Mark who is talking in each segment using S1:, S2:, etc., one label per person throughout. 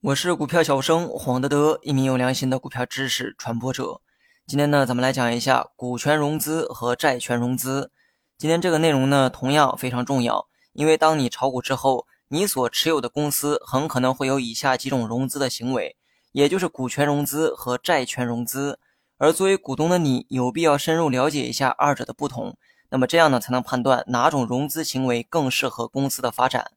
S1: 我是股票小生黄德德，一名有良心的股票知识传播者。今天呢，咱们来讲一下股权融资和债权融资。今天这个内容呢，同样非常重要，因为当你炒股之后，你所持有的公司很可能会有以下几种融资的行为，也就是股权融资和债权融资。而作为股东的你，有必要深入了解一下二者的不同。那么这样呢，才能判断哪种融资行为更适合公司的发展。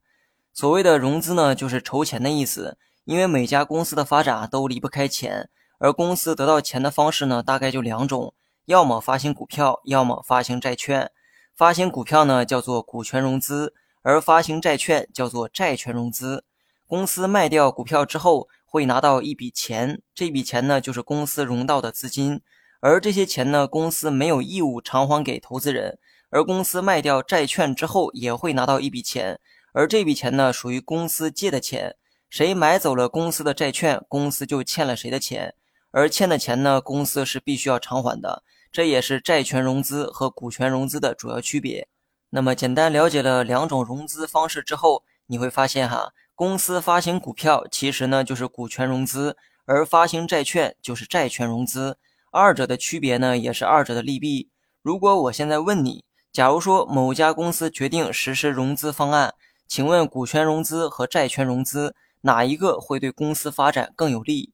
S1: 所谓的融资呢，就是筹钱的意思。因为每家公司的发展，都离不开钱，而公司得到钱的方式呢，大概就两种：要么发行股票，要么发行债券。发行股票呢，叫做股权融资，而发行债券叫做债权融资。公司卖掉股票之后，会拿到一笔钱，这笔钱呢，就是公司融到的资金。而这些钱呢，公司没有义务偿还给投资人。而公司卖掉债券之后，也会拿到一笔钱，而这笔钱呢，属于公司借的钱。谁买走了公司的债券，公司就欠了谁的钱。而欠的钱呢，公司是必须要偿还的。这也是债权融资和股权融资的主要区别。那么，简单了解了两种融资方式之后，你会发现哈，公司发行股票其实呢就是股权融资，而发行债券就是债权融资。二者的区别呢，也是二者的利弊。如果我现在问你，假如说某家公司决定实施融资方案，请问股权融资和债权融资哪一个会对公司发展更有利？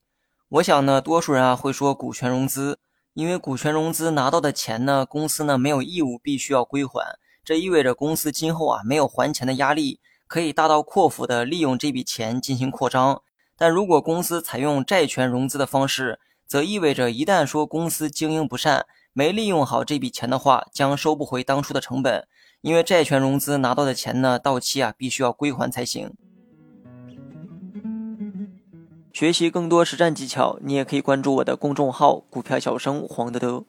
S1: 我想呢，多数人啊会说股权融资，因为股权融资拿到的钱呢，公司呢没有义务必须要归还，这意味着公司今后啊没有还钱的压力，可以大刀阔斧的利用这笔钱进行扩张。但如果公司采用债权融资的方式，则意味着一旦说公司经营不善，没利用好这笔钱的话，将收不回当初的成本，因为债权融资拿到的钱呢，到期啊必须要归还才行。学习更多实战技巧，你也可以关注我的公众号“股票小生黄德德”。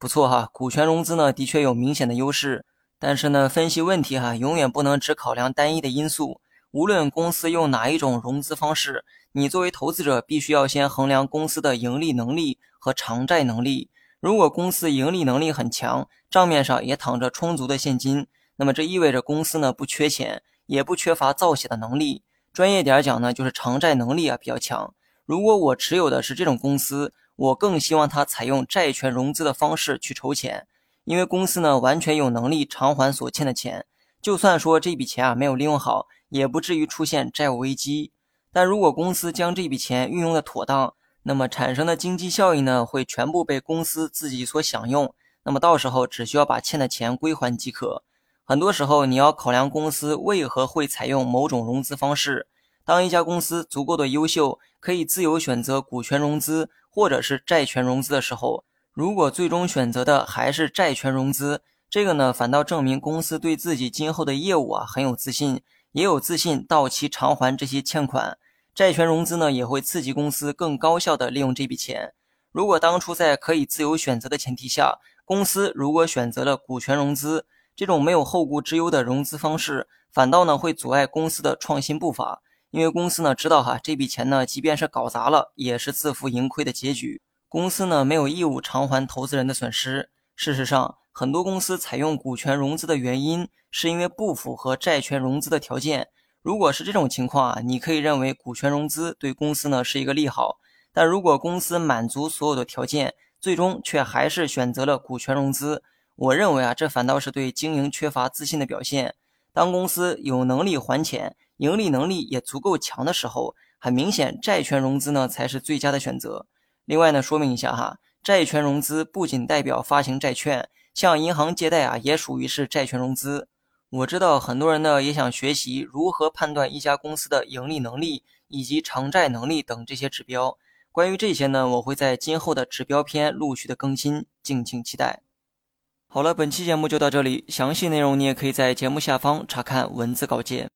S1: 不错哈，股权融资呢的确有明显的优势，但是呢，分析问题哈，永远不能只考量单一的因素。无论公司用哪一种融资方式，你作为投资者必须要先衡量公司的盈利能力和偿债能力。如果公司盈利能力很强，账面上也躺着充足的现金，那么这意味着公司呢不缺钱，也不缺乏造血的能力。专业点讲呢，就是偿债能力啊比较强。如果我持有的是这种公司，我更希望它采用债权融资的方式去筹钱，因为公司呢完全有能力偿还所欠的钱，就算说这笔钱啊没有利用好，也不至于出现债务危机。但如果公司将这笔钱运用的妥当，那么产生的经济效益呢，会全部被公司自己所享用。那么到时候只需要把欠的钱归还即可。很多时候你要考量公司为何会采用某种融资方式。当一家公司足够的优秀，可以自由选择股权融资或者是债权融资的时候，如果最终选择的还是债权融资，这个呢反倒证明公司对自己今后的业务啊很有自信，也有自信到期偿还这些欠款。债权融资呢，也会刺激公司更高效地利用这笔钱。如果当初在可以自由选择的前提下，公司如果选择了股权融资这种没有后顾之忧的融资方式，反倒呢会阻碍公司的创新步伐。因为公司呢知道哈，这笔钱呢，即便是搞砸了，也是自负盈亏的结局。公司呢没有义务偿还投资人的损失。事实上，很多公司采用股权融资的原因，是因为不符合债权融资的条件。如果是这种情况啊，你可以认为股权融资对公司呢是一个利好。但如果公司满足所有的条件，最终却还是选择了股权融资，我认为啊，这反倒是对经营缺乏自信的表现。当公司有能力还钱，盈利能力也足够强的时候，很明显，债权融资呢才是最佳的选择。另外呢，说明一下哈，债权融资不仅代表发行债券，向银行借贷啊，也属于是债权融资。我知道很多人呢也想学习如何判断一家公司的盈利能力以及偿债能力等这些指标。关于这些呢，我会在今后的指标篇陆续的更新，敬请期待。好了，本期节目就到这里，详细内容你也可以在节目下方查看文字稿件。